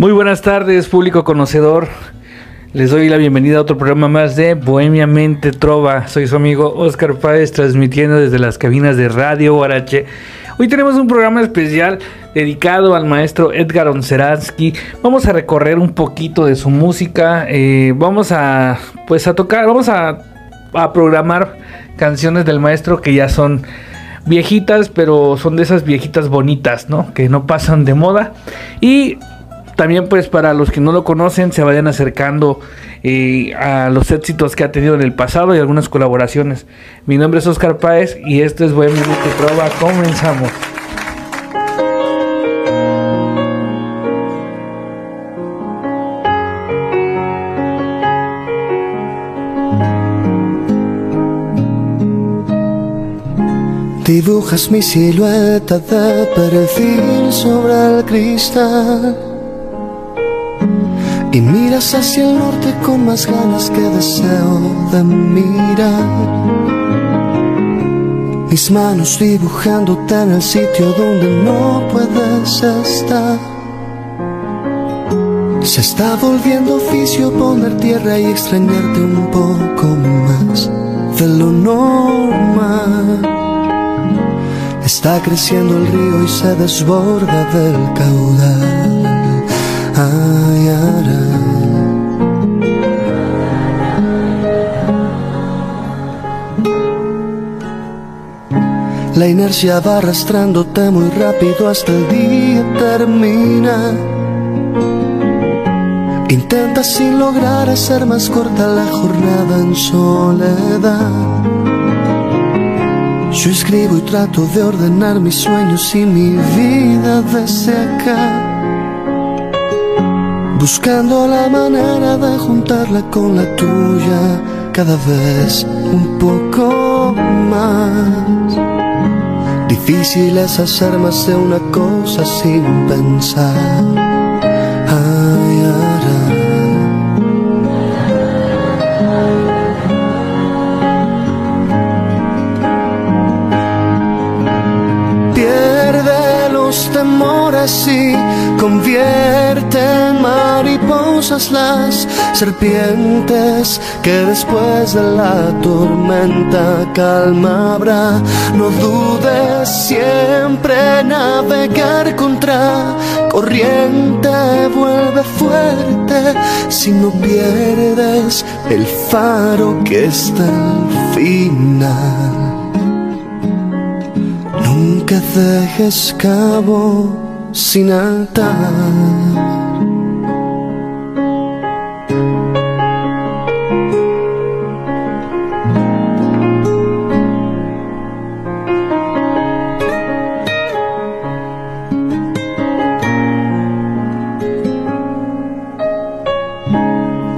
Muy buenas tardes, público conocedor. Les doy la bienvenida a otro programa más de Bohemia Mente Trova. Soy su amigo Oscar Páez, transmitiendo desde las cabinas de Radio Guarache. Hoy tenemos un programa especial dedicado al maestro Edgar Onseransky. Vamos a recorrer un poquito de su música. eh, vamos a, pues, a tocar, vamos a, a programar canciones del maestro que ya son viejitas, pero son de esas viejitas bonitas, ¿no? Que no pasan de moda. Y también pues para los que no lo conocen se vayan acercando eh, a los éxitos que ha tenido en el pasado y algunas colaboraciones. Mi nombre es Oscar Páez y esto es Mente Trova. Comenzamos. Dibujas mi silueta de perfil sobre el cristal y miras hacia el norte con más ganas que deseo de mirar. Mis manos dibujándote en el sitio donde no puedes estar. Se está volviendo oficio poner tierra y extrañarte un poco más de lo normal. Está creciendo el río y se desborda del caudal. Ay, La inercia va arrastrándote muy rápido hasta el día termina. Intenta sin lograr hacer más corta la jornada en soledad. Yo escribo y trato de ordenar mis sueños y mi vida desde acá. Buscando la manera de juntarla con la tuya cada vez un poco más. Difícil es hacer más de una cosa sin pensar. Y convierte en mariposas las serpientes que después de la tormenta calma habrá. No dudes siempre navegar contra corriente, vuelve fuerte si no pierdes el faro que está al final. Nunca dejes cabo sin altar.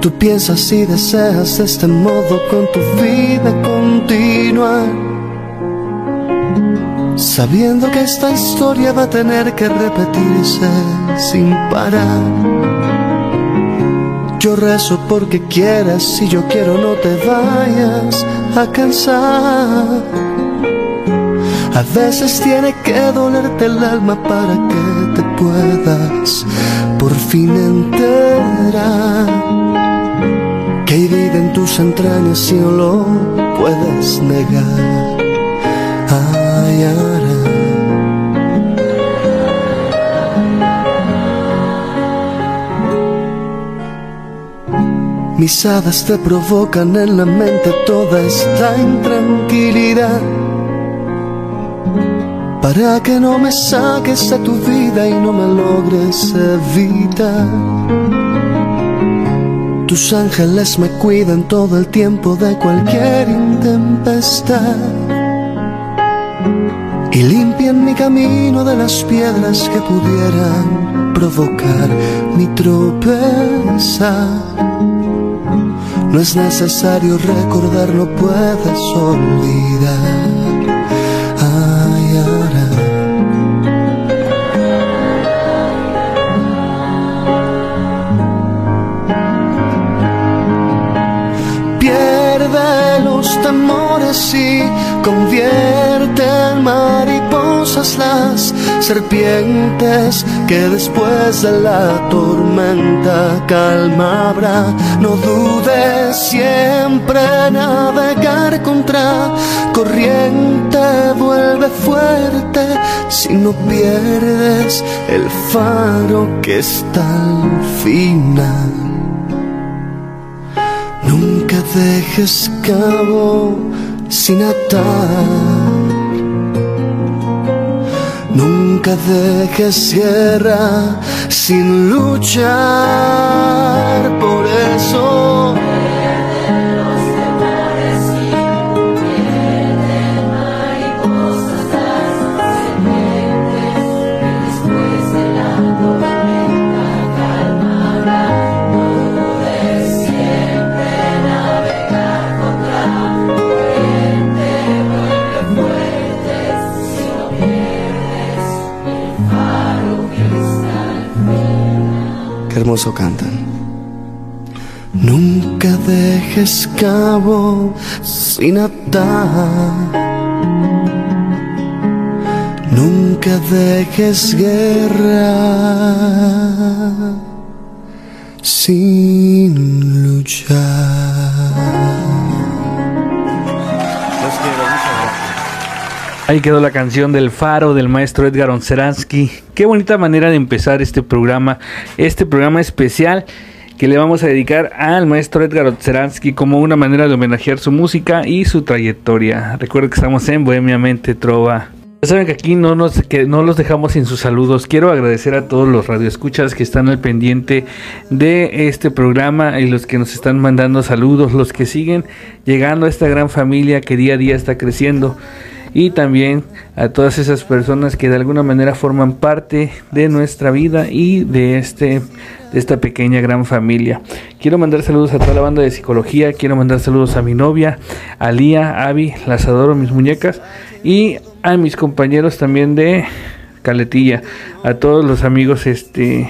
Tú piensas y deseas de este modo con tu vida continuar. Sabiendo que esta historia va a tener que repetirse sin parar. Yo rezo porque quieras y yo quiero no te vayas a cansar. A veces tiene que dolerte el alma para que te puedas por fin enterar. Que hay vida en tus entrañas y no lo puedes negar. Ay, Mis hadas te provocan en la mente toda esta intranquilidad. Para que no me saques de tu vida y no me logres evitar. Tus ángeles me cuidan todo el tiempo de cualquier intempestad. Y limpian mi camino de las piedras que pudieran provocar mi tropezar. No es necesario recordar, no puedes olvidar. Ay, ara. Pierde los temores y convierte en mariposa venenosas las serpientes que después de la tormenta calma. No dudes siempre navegar contra corriente, vuelve fuerte si no pierdes el faro que está al final. Nunca dejes cabo sin atar. Nunca dejes guerra sin luchar. Por eso cantan. Nunca dejes cabo sin atar. Nunca dejes guerra sin luchar. Ahí quedó la canción del faro del maestro Edgar Onseransky. Qué bonita manera de empezar este programa, este programa especial que le vamos a dedicar al maestro Edgar Onseransky como una manera de homenajear su música y su trayectoria. Recuerden que estamos en Bohemia Mente Trova. Ya saben que aquí no, nos, que no los dejamos sin sus saludos. Quiero agradecer a todos los radioescuchas que están al pendiente de este programa y los que nos están mandando saludos, los que siguen llegando a esta gran familia que día a día está creciendo y también a todas esas personas que de alguna manera forman parte de nuestra vida y de este de esta pequeña gran familia. Quiero mandar saludos a toda la banda de psicología, quiero mandar saludos a mi novia, a Lía, Avi, las adoro mis muñecas y a mis compañeros también de Caletilla, a todos los amigos, este,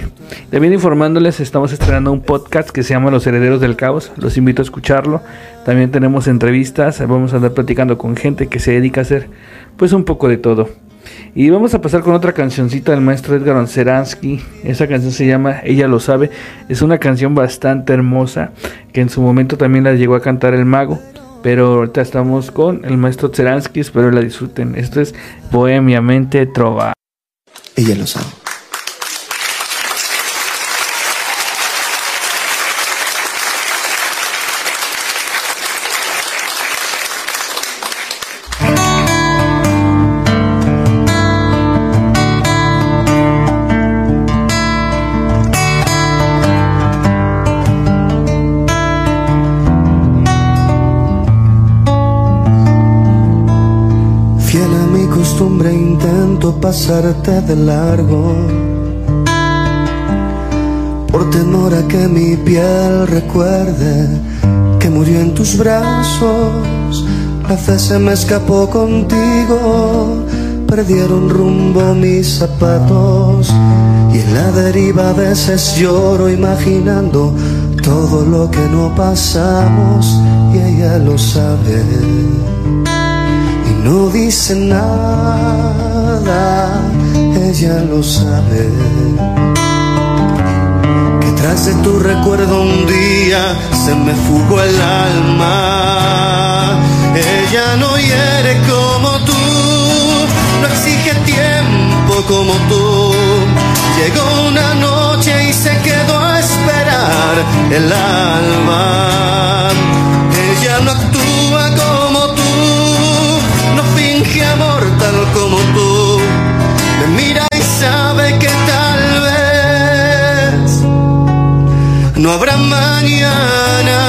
también informándoles, estamos estrenando un podcast que se llama Los Herederos del Caos, los invito a escucharlo, también tenemos entrevistas, vamos a andar platicando con gente que se dedica a hacer, pues un poco de todo. Y vamos a pasar con otra cancioncita del maestro Edgar Onseransky. Esa canción se llama Ella lo sabe. Es una canción bastante hermosa que en su momento también la llegó a cantar el mago. Pero ahorita estamos con el maestro Zeransky, espero la disfruten. Esto es Bohemia Mente Trova. Ella lo sabe. Pasarte de largo por temor a que mi piel recuerde que murió en tus brazos. La fe se me escapó contigo, perdieron rumbo mis zapatos y en la deriva a veces lloro imaginando todo lo que no pasamos y ella lo sabe no dice nada ella lo sabe. Que tras de tu recuerdo un día se me fugó el alma. Ella no hiere como tú, no exige tiempo como tú. Llegó una noche y se quedó a esperar el alma. No habrá mañana.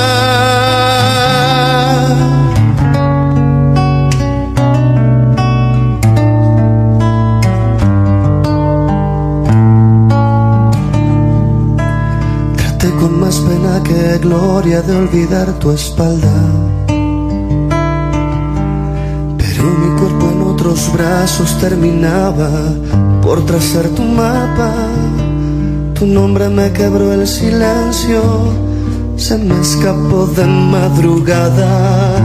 Traté con más pena que gloria de olvidar tu espalda. Pero mi cuerpo en otros brazos terminaba por trazar tu mapa. Tu nombre me quebró el silencio, se me escapó de madrugada.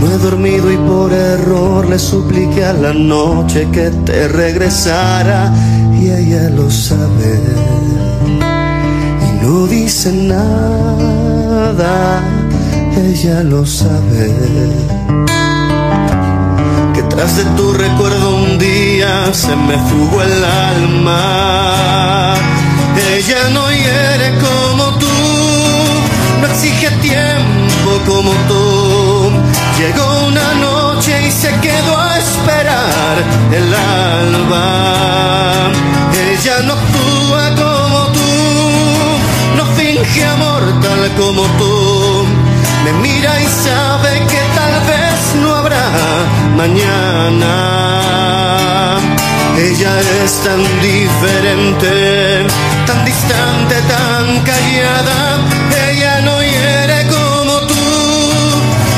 No he dormido y por error le supliqué a la noche que te regresara y ella lo sabe y no dice nada, ella lo sabe. Que tras de tu recuerdo un día se me fugó el alma. Ella no hiere como tú, no exige tiempo como tú. Llegó una noche y se quedó a esperar el alba. Ella no actúa como tú, no finge amor tal como tú. Me mira y sabe que tal vez no habrá mañana. Ella es tan diferente, tan distante, tan callada. Ella no hiere como tú,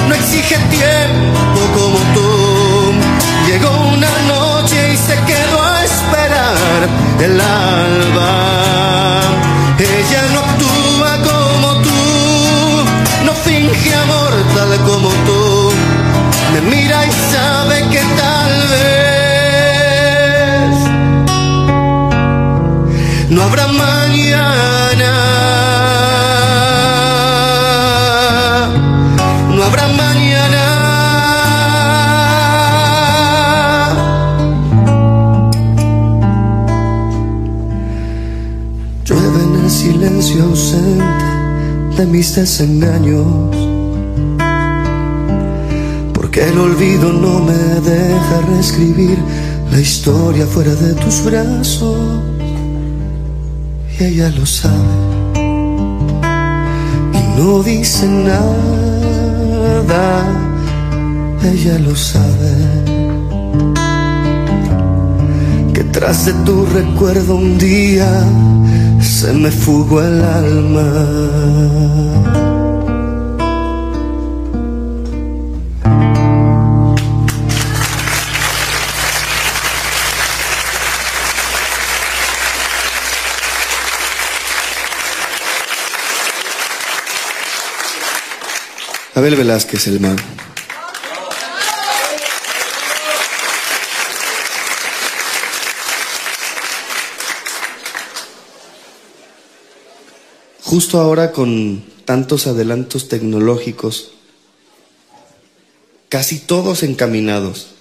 no exige tiempo como tú. Llegó una noche y se quedó a esperar el alba. Mis desengaños. Porque el olvido no me deja reescribir la historia fuera de tus brazos. Y ella lo sabe. Y no dice nada. Ella lo sabe. Que tras de tu recuerdo un día se me fugó el alma. Abel Velázquez, el mago. Justo ahora con tantos adelantos tecnológicos, casi todos encaminados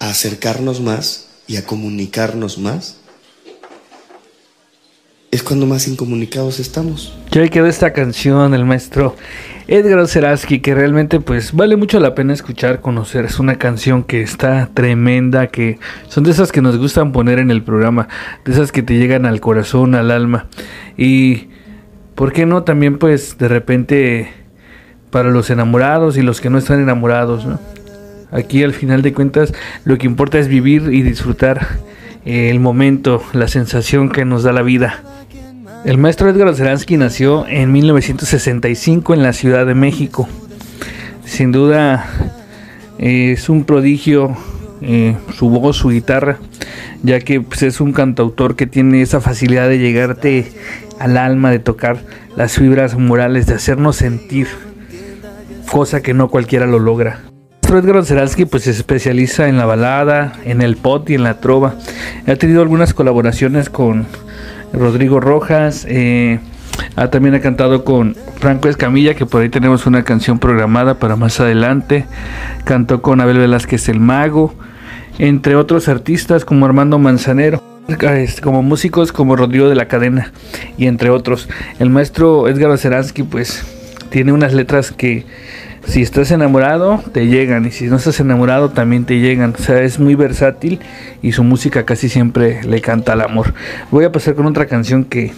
a acercarnos más y a comunicarnos más, es cuando más incomunicados estamos. Ya quedó esta canción del maestro Edgar Seraski, que realmente pues vale mucho la pena escuchar, conocer. Es una canción que está tremenda, que son de esas que nos gustan poner en el programa, de esas que te llegan al corazón, al alma. Y, ¿por qué no? También pues de repente para los enamorados y los que no están enamorados, ¿no? Aquí al final de cuentas lo que importa es vivir y disfrutar eh, el momento, la sensación que nos da la vida. El maestro Edgar Oceransky nació en 1965 en la Ciudad de México. Sin duda es un prodigio eh, su voz, su guitarra, ya que pues, es un cantautor que tiene esa facilidad de llegarte al alma, de tocar las fibras morales, de hacernos sentir, cosa que no cualquiera lo logra. Edgar Oceransky pues se especializa en la balada, en el pop y en la trova. Ha tenido algunas colaboraciones con Rodrigo Rojas. Eh, ah, también ha cantado con Franco Escamilla, que por ahí tenemos una canción programada para más adelante. Cantó con Abel Velázquez el Mago, entre otros artistas como Armando Manzanero. Como músicos como Rodrigo de la Cadena y entre otros. El maestro Edgar Oceransky pues tiene unas letras que si estás enamorado te llegan y si no estás enamorado también te llegan. O sea, es muy versátil y su música casi siempre le canta al amor. Voy a pasar con otra canción que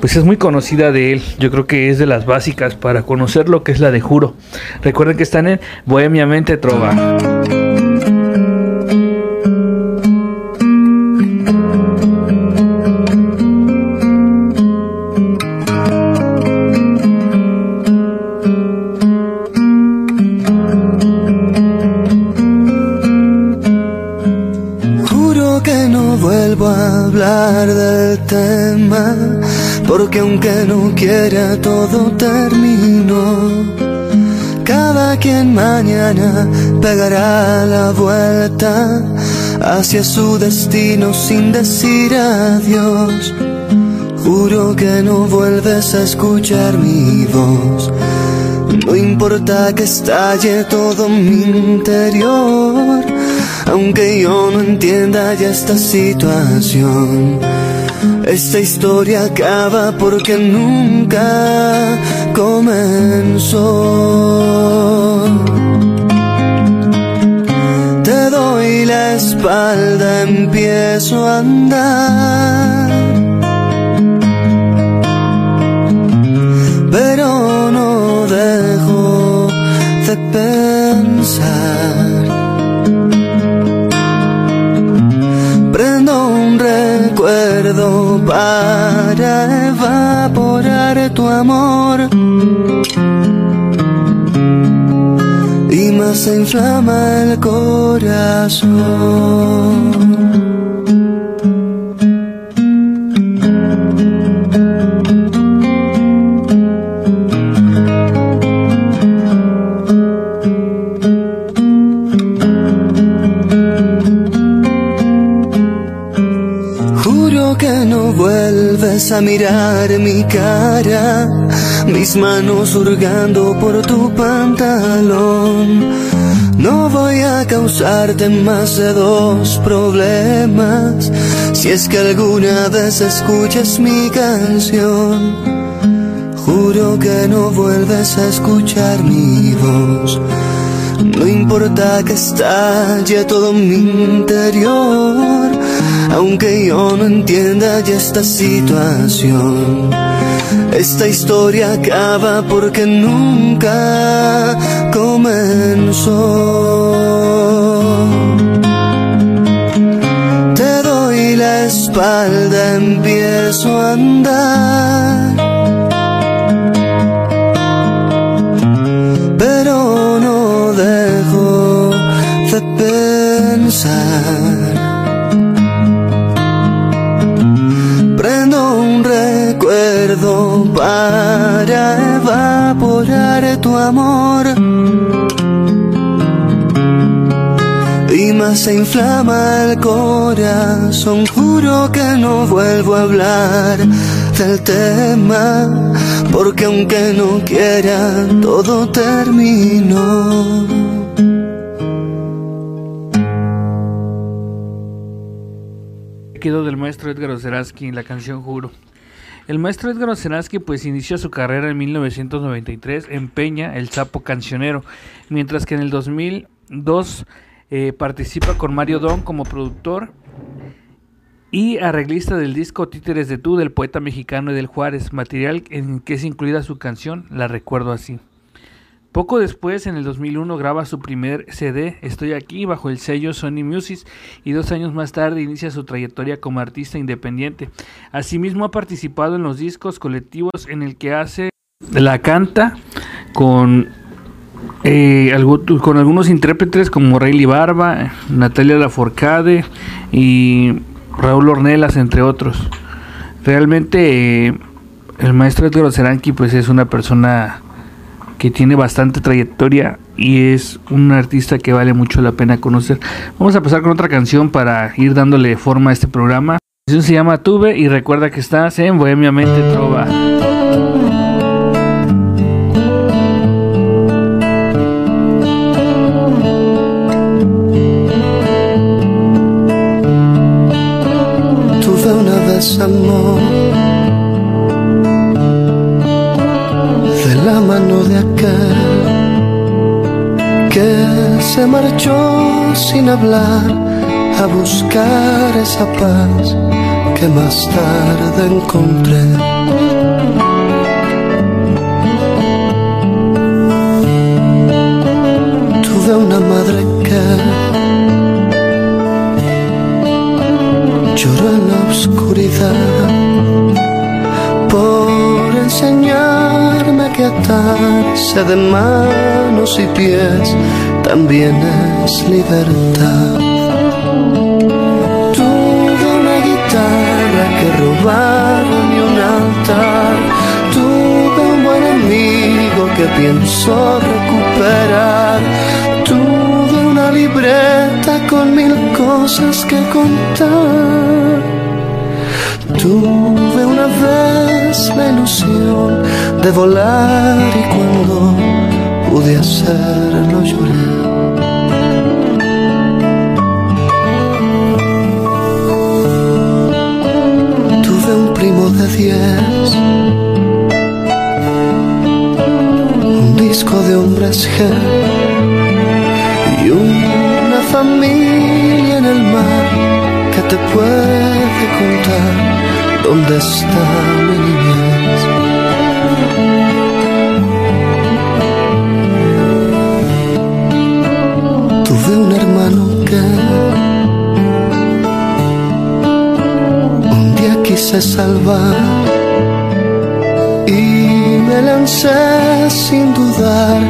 pues es muy conocida de él. Yo creo que es de las básicas para conocer lo que es la de Juro. Recuerden que están en Bohemia Mente Trova. Del tema, porque aunque no quiera todo terminó. Cada quien mañana pegará la vuelta hacia su destino sin decir adiós. Juro que no vuelves a escuchar mi voz. No importa que estalle todo mi interior, aunque yo no entienda ya esta situación. Esta historia acaba porque nunca comenzó. Te doy la espalda, empiezo a andar. Pero no dejo de pensar. Amor. Y más se inflama el corazón. Vuelves a mirar mi cara, mis manos hurgando por tu pantalón. No voy a causarte más de dos problemas, si es que alguna vez escuchas mi canción. Juro que no vuelves a escuchar mi voz. No importa que estalle todo mi interior, aunque yo no entienda ya esta situación. Esta historia acaba porque nunca comenzó. Te doy la espalda, empiezo a andar. Pero no dejo de pensar. Para evaporar tu amor. Y más se inflama el corazón, juro que no vuelvo a hablar del tema, porque aunque no quiera, todo terminó. Quedó del maestro Edgar Oceransky en la canción Juro. El maestro Edgar Oceransky pues inició su carrera en 1993 en Peña, el sapo cancionero, mientras que en el 2002 eh, participa con Mario Don como productor y arreglista del disco Títeres de Tú del poeta mexicano Edel Juárez, material en que es incluida su canción La Recuerdo Así. Poco después, en el 2001, graba su primer CD, Estoy aquí, bajo el sello Sony Music, y dos años más tarde inicia su trayectoria como artista independiente. Asimismo, ha participado en los discos colectivos en el que hace la canta con, eh, con algunos intérpretes como Rayleigh Barba, Natalia Laforcade y Raúl Ornelas, entre otros. Realmente, eh, el maestro Edgar Seranqui pues, es una persona que tiene bastante trayectoria y es un artista que vale mucho la pena conocer. Vamos a pasar con otra canción para ir dándole forma a este programa. La canción se llama Tuve y recuerda que estás en Bohemia Mente Trova. Sin hablar a buscar esa paz que más tarde encontré. Tuve una madre que lloró en la oscuridad por enseñarme que atarse de manos y pies también es libertad. Tuve una guitarra que robaron y un altar. Tuve un buen amigo que pienso recuperar. Tuve una libreta con mil cosas que contar. Tuve una vez la ilusión de volar y cuando pude hacerlo lloré. primo de diez. Un disco de hombres G y una familia en el mar que te puede contar dónde está mi niñez. Quise salvar y me lancé sin dudar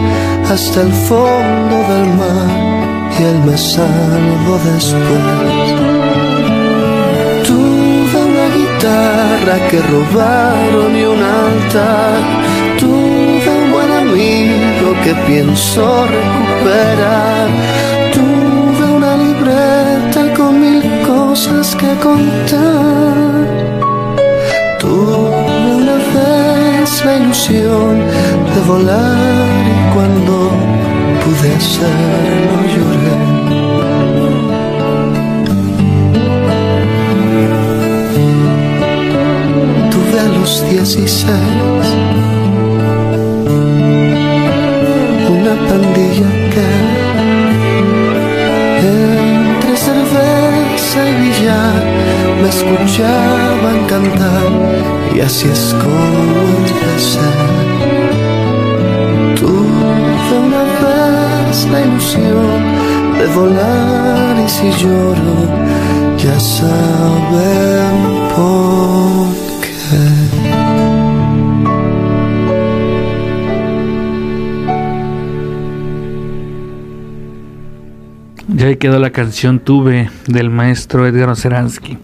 hasta el fondo del mar y él me salvó después. Tuve una guitarra que robaron y un altar. Tuve un buen amigo que pienso recuperar. Tuve una libreta con mil cosas que contar Tuve una la ilusión de volar y cuando pude hacerlo lloré. Tuve a los dieciséis una pandilla que billar me escuchaban cantar y así es como empecé. Tuve una vez la ilusión de volar y si lloro ya saben por Ya quedó la canción Tuve del maestro Edgar Oceransky.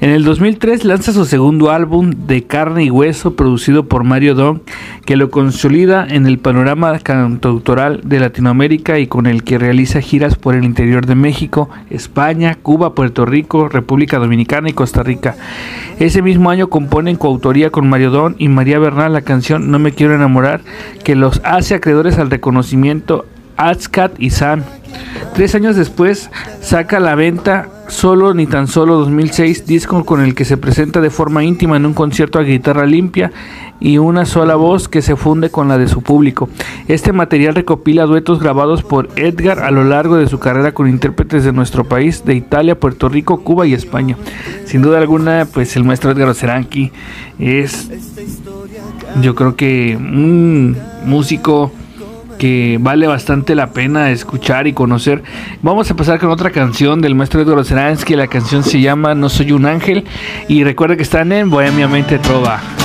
En el 2003 lanza su segundo álbum de carne y hueso producido por Mario Don, que lo consolida en el panorama cantautoral de Latinoamérica y con el que realiza giras por el interior de México, España, Cuba, Puerto Rico, República Dominicana y Costa Rica. Ese mismo año compone en coautoría con Mario Don y María Bernal la canción No me quiero enamorar, que los hace acreedores al reconocimiento ASCAT y SAN. Tres años después saca a la venta Solo ni tan solo 2006, disco con el que se presenta de forma íntima en un concierto a guitarra limpia y una sola voz que se funde con la de su público. Este material recopila duetos grabados por Edgar a lo largo de su carrera con intérpretes de nuestro país, de Italia, Puerto Rico, Cuba y España. Sin duda alguna, pues el maestro Edgar Oceranqui es, yo creo que un músico que vale bastante la pena escuchar y conocer. Vamos a pasar con otra canción del maestro Edgar Oceransky. La canción se llama No Soy un Ángel. Y recuerda que están en Bohemia Mente Trova.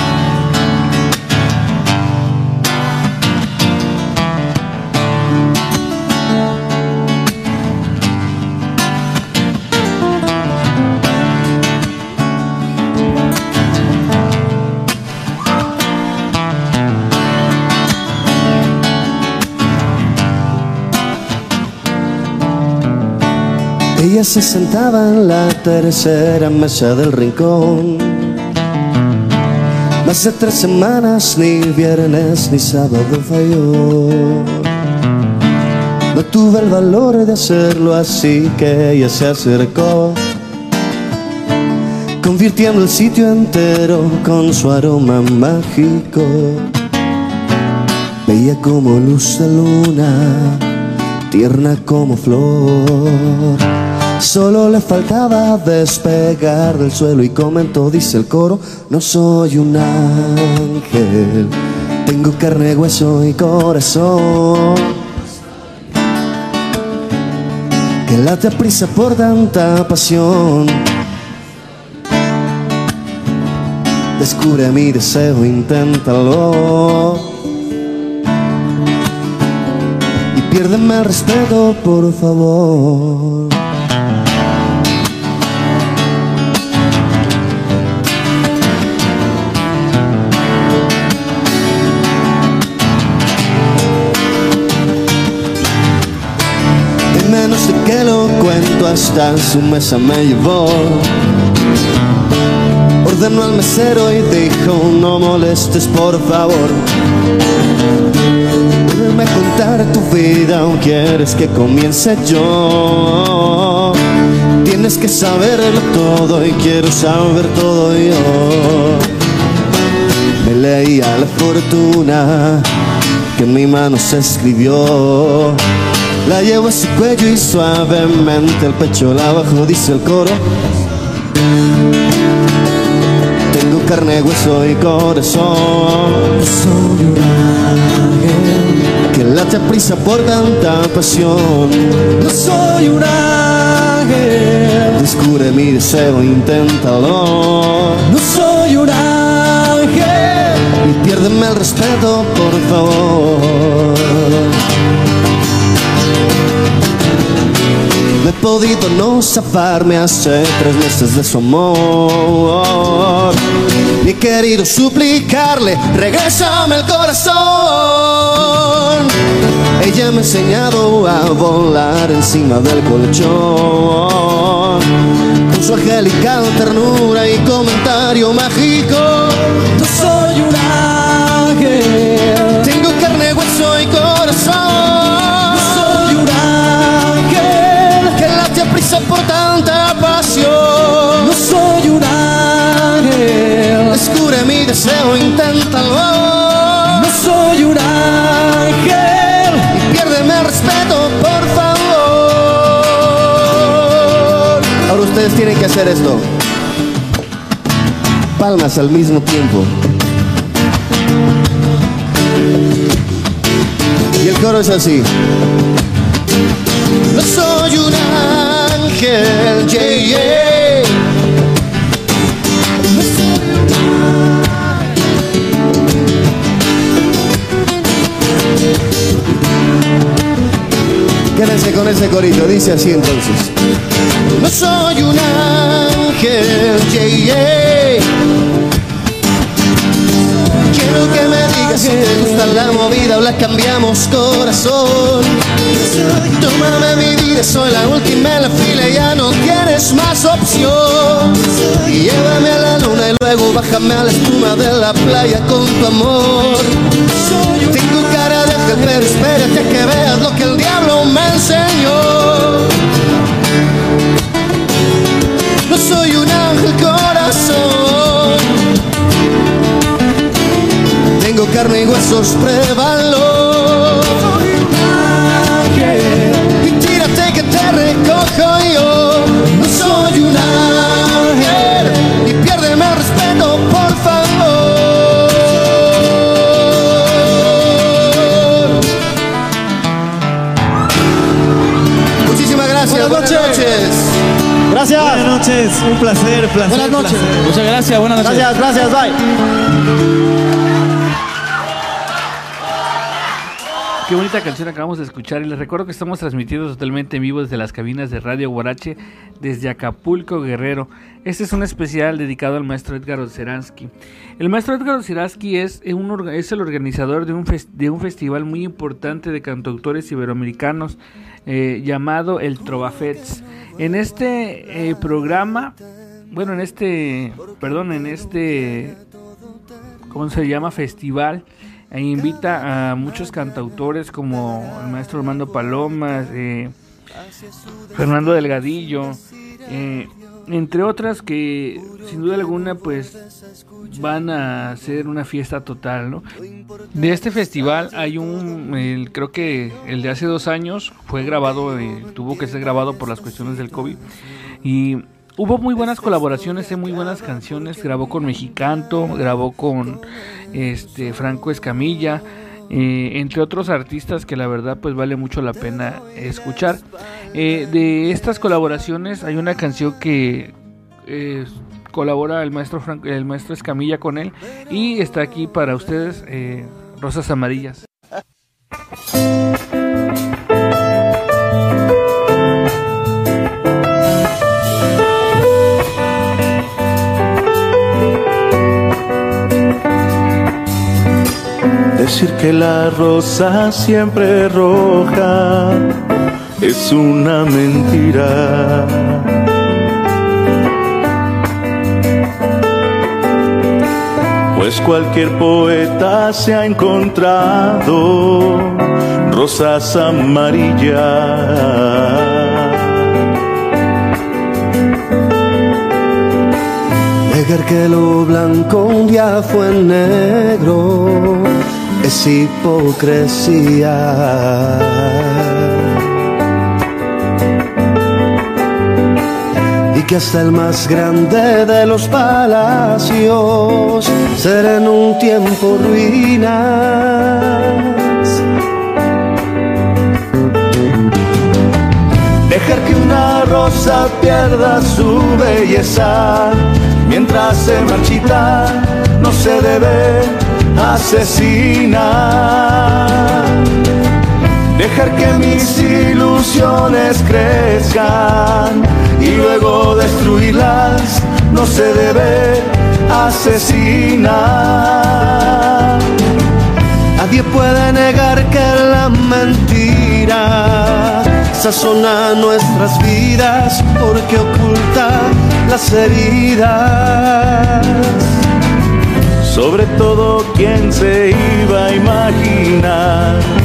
Ella se sentaba en la tercera mesa del rincón. Más de tres semanas, ni viernes ni sábado falló. No tuve el valor de hacerlo así que ella se acercó, convirtiendo el sitio entero con su aroma mágico. Veía como luz de luna, tierna como flor Solo le faltaba despegar del suelo y comentó, dice el coro, no soy un ángel, tengo carne, hueso y corazón. Que late a prisa por tanta pasión. Descubre mi deseo, inténtalo. Y piérdeme el respeto, por favor. Hasta su mesa me llevó. Ordenó al mesero y dijo, no molestes por favor. A contar tu vida o quieres que comience yo. Tienes que saberlo todo y quiero saber todo yo. Me leía la fortuna que en mi mano se escribió. La llevo a su cuello y suavemente el pecho la bajo, dice el coro. Tengo carne, hueso y corazón. Soy un ángel que late a prisa por tanta pasión. No soy un ángel. Descubre mi deseo, inténtalo. No soy un ángel. Y piérdeme el respeto, por favor. Podido no zafarme hace tres meses de su amor. Y he querido suplicarle, regrésame el corazón. Ella me ha enseñado a volar encima del colchón. Con su angelical ternura y comentario mágico. Deseo, inténtalo. No soy un ángel. Y piérdeme respeto, por favor. Ahora ustedes tienen que hacer esto. Palmas al mismo tiempo. Y el coro es así. No soy un ángel, yeah, yeah. Con ese corito, dice así entonces. No soy un ángel, yeah. Quiero que me digas si te gusta la movida o la cambiamos corazón. Tómame mi vida, soy la última en la fila, ya no tienes más opción. Llévame a la luna y luego bájame a la espuma de la playa con tu amor. Espérate que veas lo que el diablo me enseñó. No soy un ángel corazón. Tengo carne y huesos, pruébalo. Noches, un placer, placer. Buenas noches. placer. Muchas gracias, buenas noches. Gracias, gracias, bye. Qué bonita canción acabamos de escuchar y les recuerdo que estamos transmitiendo totalmente en vivo desde las cabinas de Radio Guarache desde Acapulco, Guerrero. Este es un especial dedicado al maestro Edgar Oceransky. El maestro Edgar Oceransky es, un es el organizador de un, de un festival muy importante de cantautores iberoamericanos eh, llamado el Trovafets. En este eh, programa, bueno, en este, perdón, en este ¿cómo se llama? Festival. E invita a muchos cantautores como el maestro Armando Palomas, eh, Fernando Delgadillo, eh, entre otras que sin duda alguna pues van a hacer una fiesta total, ¿no? De este festival hay un, creo que el de hace dos años fue grabado, eh, tuvo que ser grabado por las cuestiones del COVID y hubo muy buenas colaboraciones, eh, muy buenas canciones, grabó con Mexicanto, grabó con este Franco Escamilla, eh, entre otros artistas que la verdad pues vale mucho la pena escuchar. Eh, de estas colaboraciones hay una canción que eh, colabora el maestro Franco, el maestro Escamilla con él y está aquí para ustedes eh, Rosas Amarillas. Decir que la rosa siempre roja es una mentira. Pues cualquier poeta se ha encontrado rosas amarillas que lo blanco un día fue negro es hipocresía. Que hasta el más grande de los palacios será en un tiempo ruinas. Dejar que una rosa pierda su belleza mientras se marchita, no se debe asesinar. Dejar que mis ilusiones crezcan y luego destruirlas, no se debe asesinar. Nadie puede negar que la mentira sazona nuestras vidas porque oculta las heridas. Sobre todo, ¿quién se iba a imaginar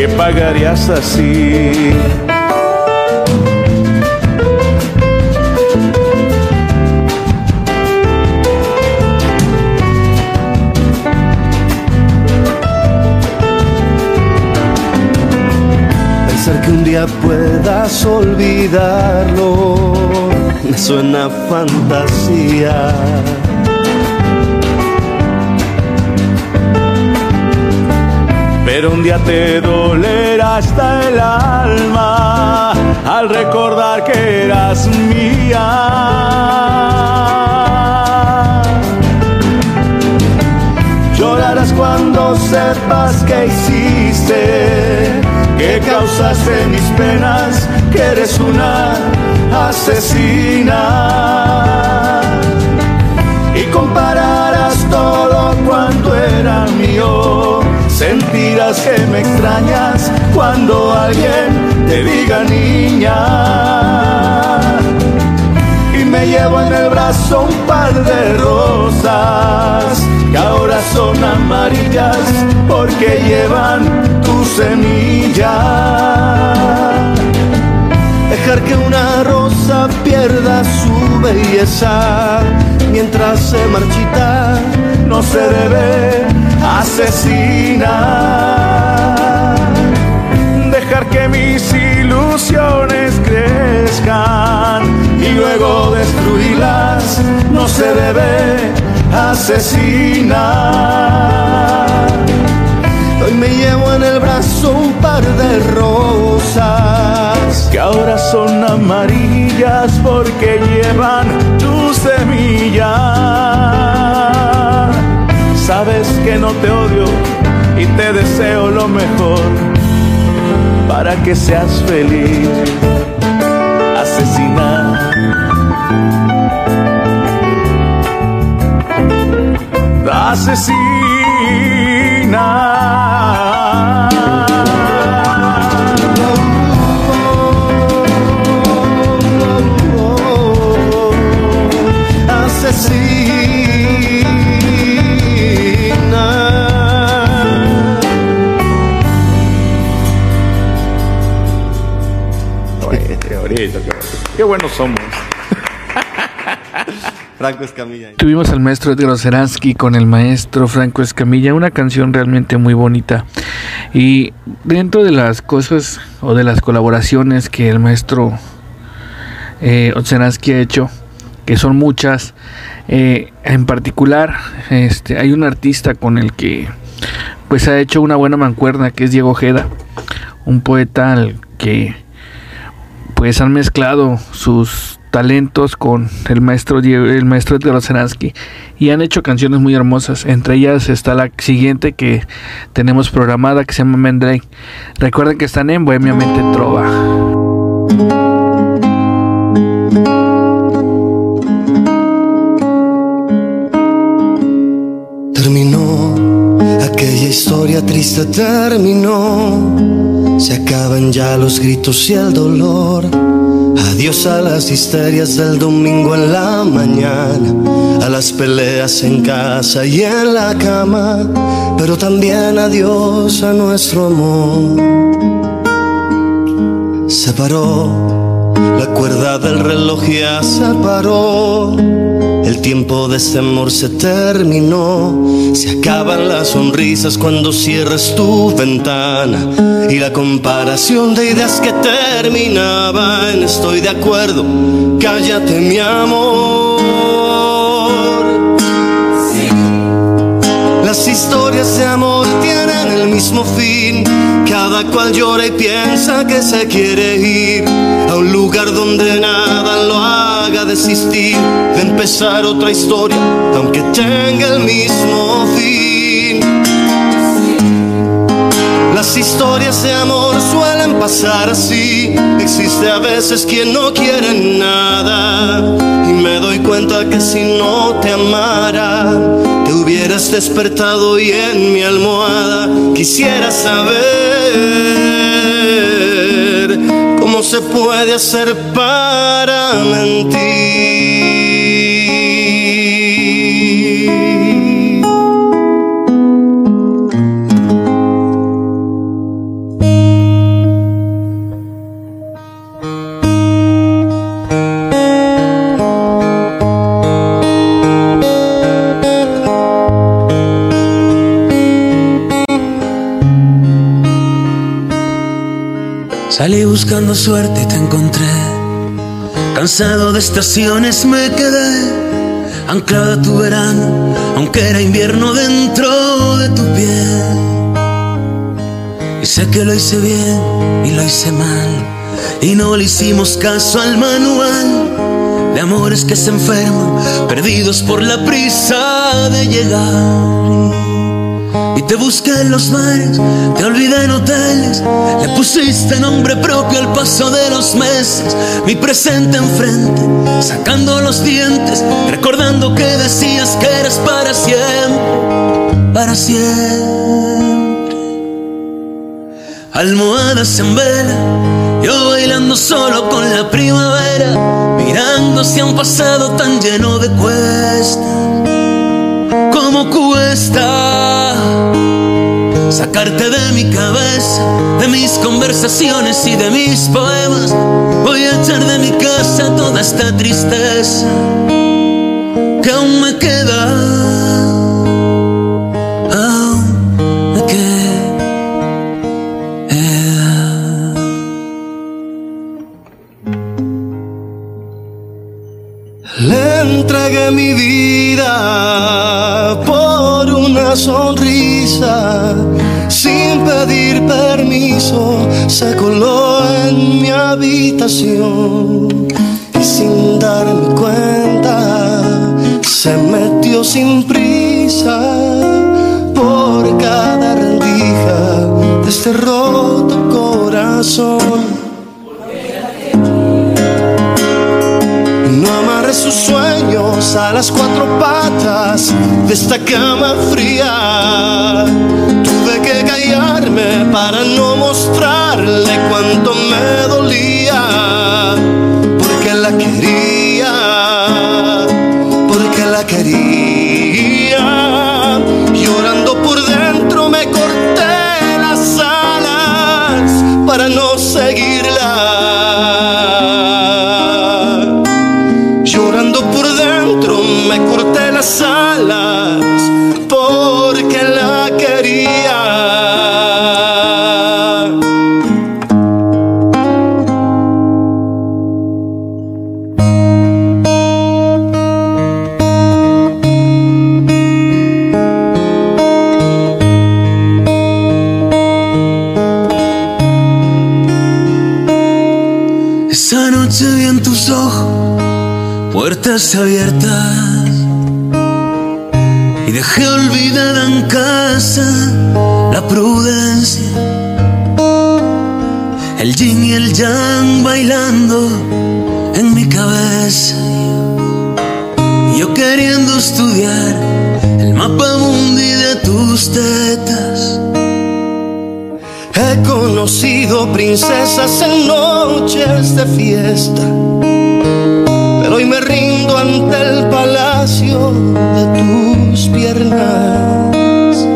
que pagarías así? Pensar que un día puedas olvidarlo me suena fantasía. Pero un día te dolerá hasta el alma al recordar que eras mía. Llorarás cuando sepas que hiciste, que causaste mis penas, que eres una asesina y compararás todo cuanto era mío. Sentirás que me extrañas cuando alguien te diga niña. Y me llevo en el brazo un par de rosas que ahora son amarillas porque llevan tu semilla dejar que una rosa pierda su belleza mientras se marchita no se debe asesinar dejar que mis ilusiones crezcan y luego destruirlas no se debe asesinar hoy me llevo en el brazo un par de rosas que ahora son amarillas porque llevan tu semilla. Sabes que no te odio y te deseo lo mejor para que seas feliz. Asesinar. Asesina. Qué buenos somos. Franco Escamilla. Tuvimos al maestro Edgar Oceransky con el maestro Franco Escamilla, una canción realmente muy bonita. Y dentro de las cosas o de las colaboraciones que el maestro eh, ha hecho, que son muchas, eh, en particular este, hay un artista con el que pues ha hecho una buena mancuerna, que es Diego Ojeda, un poeta al que pues han mezclado sus talentos con el maestro el maestro Edgar y han hecho canciones muy hermosas. Entre ellas está la siguiente que tenemos programada que se llama Mendrake. Recuerden que están en Bohemia Mente Trova. Terminó Aquella historia triste terminó, se acaban ya los gritos y el dolor. Adiós a las histerias del domingo en la mañana, a las peleas en casa y en la cama, pero también adiós a nuestro amor. Se paró, la cuerda del reloj ya se paró el tiempo de este amor se terminó. Se acaban las sonrisas cuando cierras tu ventana. Y la comparación de ideas que terminaban. Estoy de acuerdo, cállate mi amor. Las historias de amor mismo fin. Cada cual llora y piensa que se quiere ir a un lugar donde nada lo haga desistir de empezar otra historia, aunque tenga el mismo fin. Las historias de amor suelen pasar así. Existe a veces quien no quiere nada. Y me doy cuenta que si no te amara, te hubieras despertado y en mi almohada quisiera saber cómo se puede hacer para mentir. Salí buscando suerte y te encontré. Cansado de estaciones me quedé. Anclado a tu verano, aunque era invierno dentro de tu piel. Y sé que lo hice bien y lo hice mal. Y no le hicimos caso al manual de amores que se enferman, perdidos por la prisa de llegar. Y te busqué en los bares, te olvidé en hoteles, le pusiste nombre propio al paso de los meses, mi presente enfrente, sacando los dientes, recordando que decías que eres para siempre, para siempre. Almohadas en vela, yo bailando solo con la primavera, mirando hacia un pasado tan lleno de cuestas. ¿Cómo cuesta de mi cabeza, de mis conversaciones y de mis poemas? Voy a echar de mi casa toda esta tristeza que aún me queda. Esa noche vi en tus ojos puertas abiertas y dejé olvidada en casa la prudencia, el yin y el yang bailando en mi cabeza. Yo queriendo estudiar el mapa mundi de tus tetas conocido princesas en noches de fiesta, pero hoy me rindo ante el palacio de tus piernas.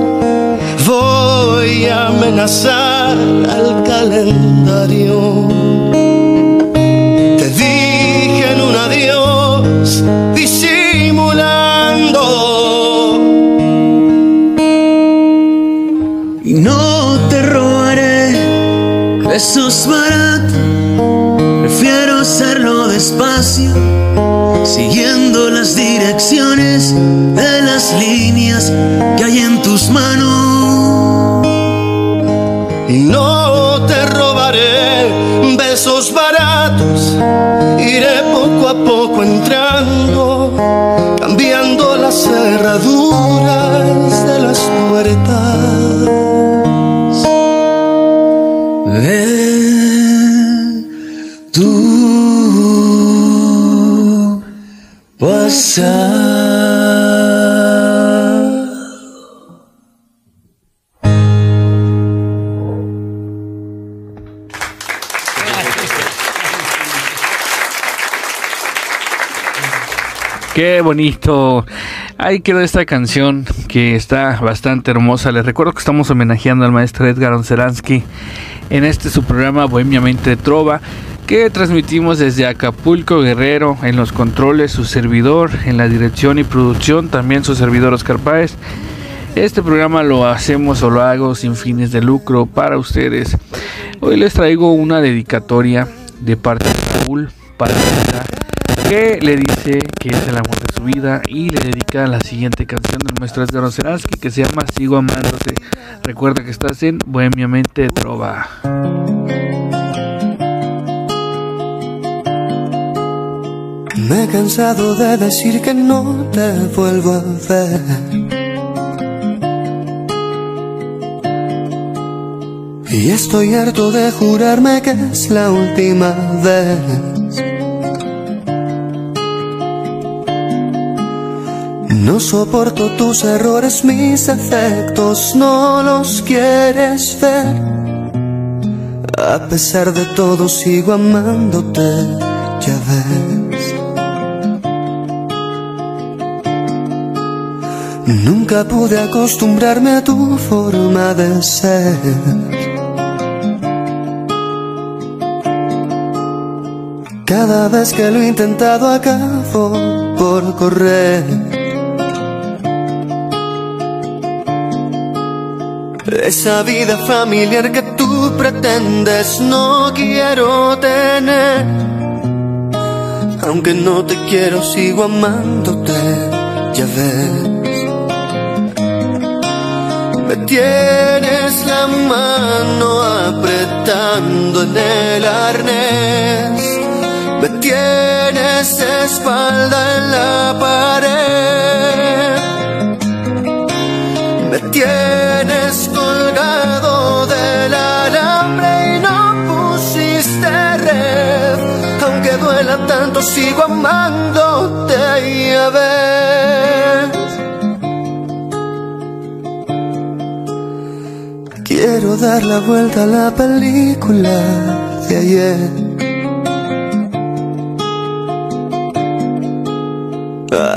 Voy a amenazar al calendario. Besos baratos, prefiero hacerlo despacio, siguiendo las direcciones de las líneas que hay en tus manos. Y no te robaré besos baratos, iré poco a poco entrando, cambiando las cerraduras Qué bonito. Ahí quedó esta canción que está bastante hermosa. Les recuerdo que estamos homenajeando al maestro Edgar Onseransky en este su programa Bohemiamente Trova que transmitimos desde Acapulco Guerrero en los controles, su servidor en la dirección y producción, también su servidor Oscar Páez. Este programa lo hacemos o lo hago sin fines de lucro para ustedes. Hoy les traigo una dedicatoria de parte de Raúl para que le dice que es el amor de su vida y le dedica la siguiente canción del maestro Edgar Onseransky que se llama Sigo amándote. Recuerda que estás en Bohemiamente Trova. Me he cansado de decir que no te vuelvo a ver. Y estoy harto de jurarme que es la última vez. No soporto tus errores, mis defectos, no los quieres ver. A pesar de todo sigo amándote, ya ves. Nunca pude acostumbrarme a tu forma de ser. Cada vez que lo he intentado acabo por correr. Esa vida familiar que tú pretendes no quiero tener. Aunque no te quiero, sigo amándote, ya. Me tienes la mano apretando en el arnés. Me tienes espalda en la pared. Me tienes colgado del alambre y no pusiste red. Aunque duela tanto, sigo amándote ya ves. Dar la vuelta a la película de ayer.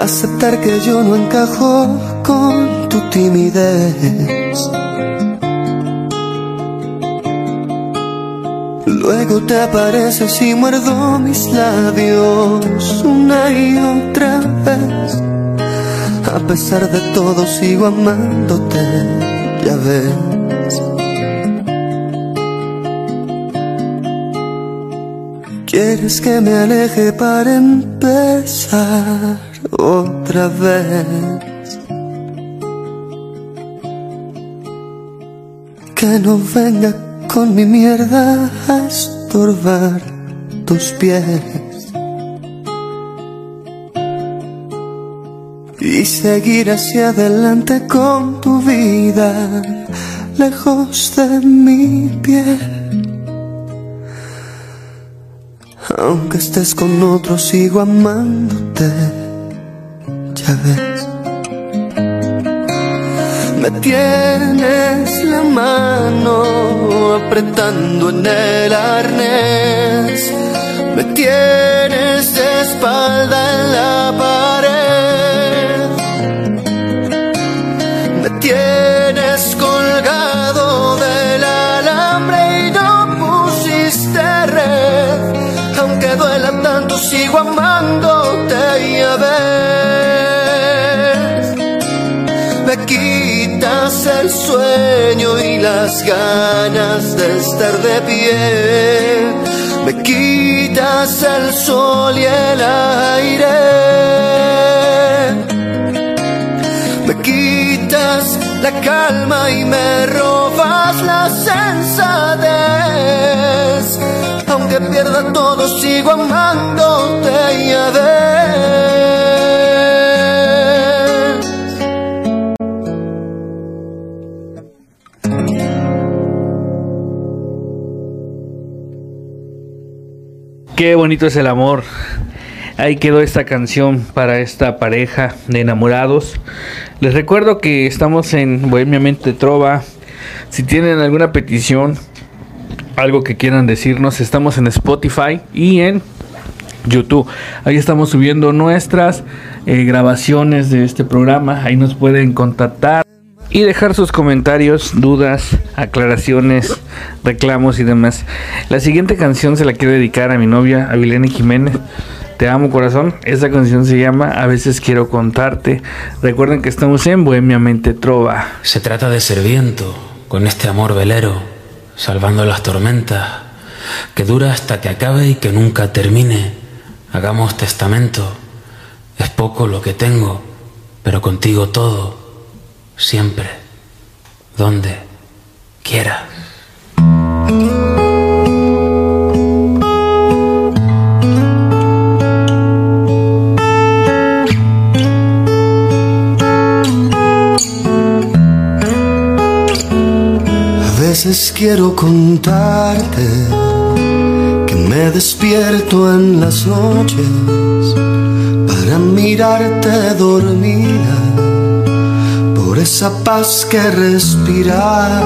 Aceptar que yo no encajo con tu timidez. Luego te apareces y muerdo mis labios una y otra vez. A pesar de todo sigo amándote, ya ves. Quieres que me aleje para empezar otra vez. Que no venga con mi mierda a estorbar tus pies. Y seguir hacia adelante con tu vida, lejos de mi piel. Aunque estés con otro, sigo amándote, ya ves. Me tienes la mano apretando en el arnés. Me tienes de espalda en la pared. Amándote y a ver. Me quitas el sueño y las ganas de estar de pie. Me quitas el sol y el aire. Me quitas la calma y me robas la sensatez. Aunque pierda todo, sigo amándote y a. Qué bonito es el amor. Ahí quedó esta canción para esta pareja de enamorados. Les recuerdo que estamos en Bohemia Mente Trova. Si tienen alguna petición, algo que quieran decirnos, estamos en Spotify y en YouTube. Ahí estamos subiendo nuestras eh, grabaciones de este programa. Ahí nos pueden contactar y dejar sus comentarios, dudas, aclaraciones, reclamos y demás. La siguiente canción se la quiero dedicar a mi novia, Avilene Jiménez. Te amo corazón. Esta canción se llama A veces quiero contarte. Recuerden que estamos en Bohemia Mente Trova. Se trata de ser viento, con este amor velero, salvando las tormentas, que dura hasta que acabe y que nunca termine. Hagamos testamento. Es poco lo que tengo, pero contigo todo siempre, donde quiera. Quiero contarte que me despierto en las noches para mirarte dormida por esa paz que respiras.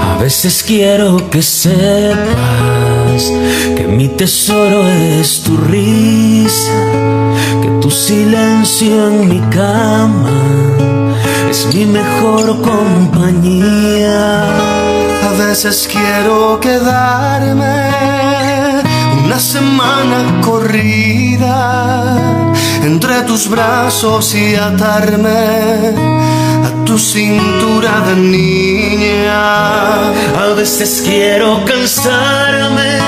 A veces quiero que sepas que mi tesoro es tu risa, que tu silencio en mi cama es mi mejor compañía. A veces quiero quedarme una semana corrida entre tus brazos y atarme a tu cintura de niña. A veces quiero cansarme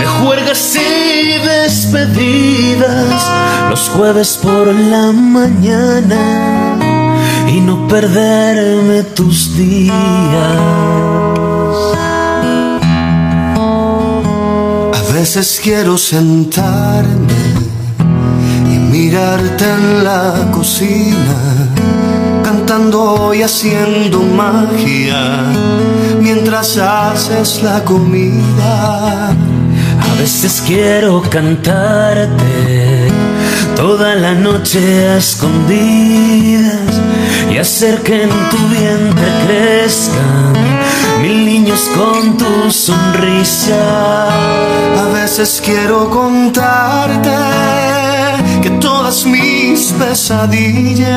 de juergas y despedidas los jueves por la mañana y no perderme tus días. A veces quiero sentarme y mirarte en la cocina, cantando y haciendo magia mientras haces la comida. A veces quiero cantarte toda la noche a escondidas y hacer que en tu vientre crezcan mil niños con tu sonrisa. A veces quiero contarte que todas mis pesadillas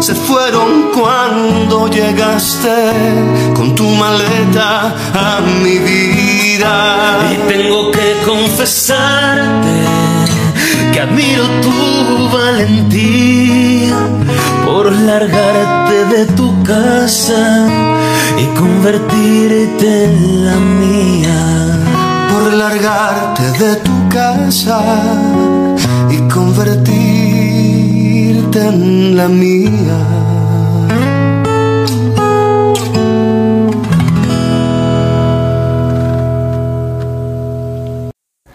se fueron cuando llegaste con tu maleta a mi vida. Y tengo que confesarte que admiro tu valentía por largarte de tu casa y convertirte en la mía. Por largarte de tu casa y convertirte en la mía.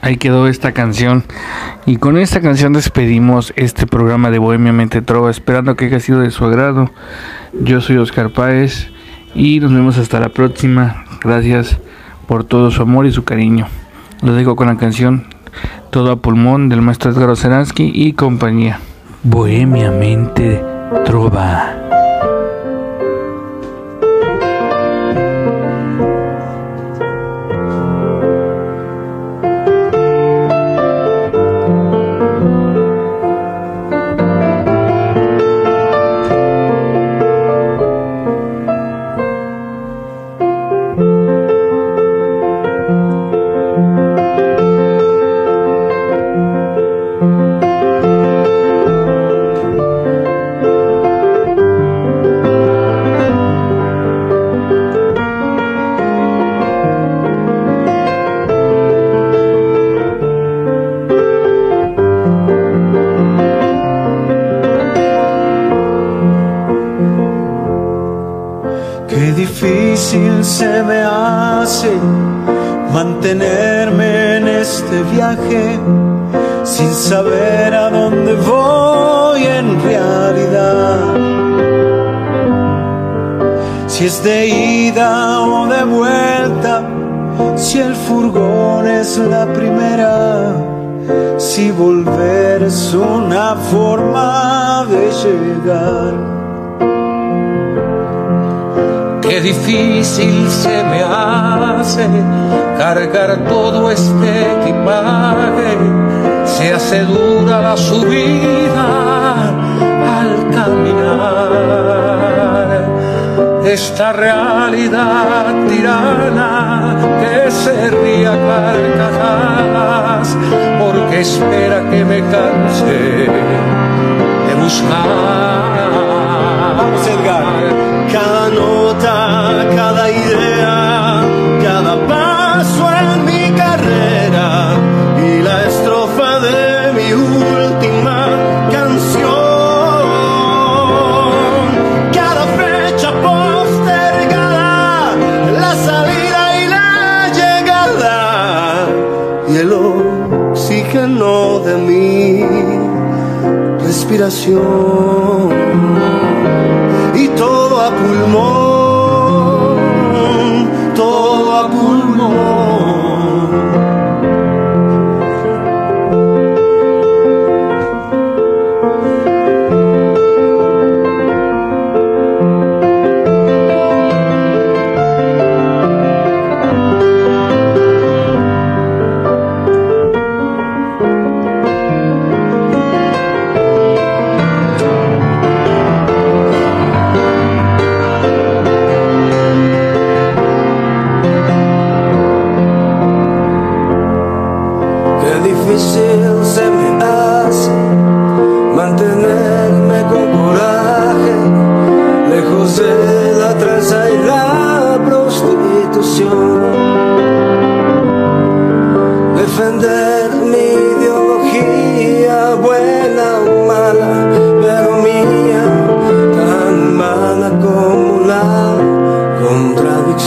Ahí quedó esta canción. Y con esta canción despedimos este programa de Bohemia Mente Trova, esperando que haya sido de su agrado. Yo soy Oscar Páez y nos vemos hasta la próxima. Gracias por todo su amor y su cariño. Los dejo con la canción Todo a pulmón del maestro Edgar Oceransky y compañía. Bohemia Mente Trova. carcajadas, porque espera que me canse de buscar. oración.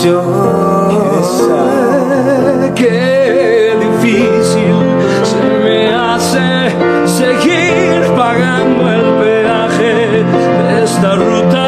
Yo sé que difícil se me hace seguir pagando el peaje de esta ruta.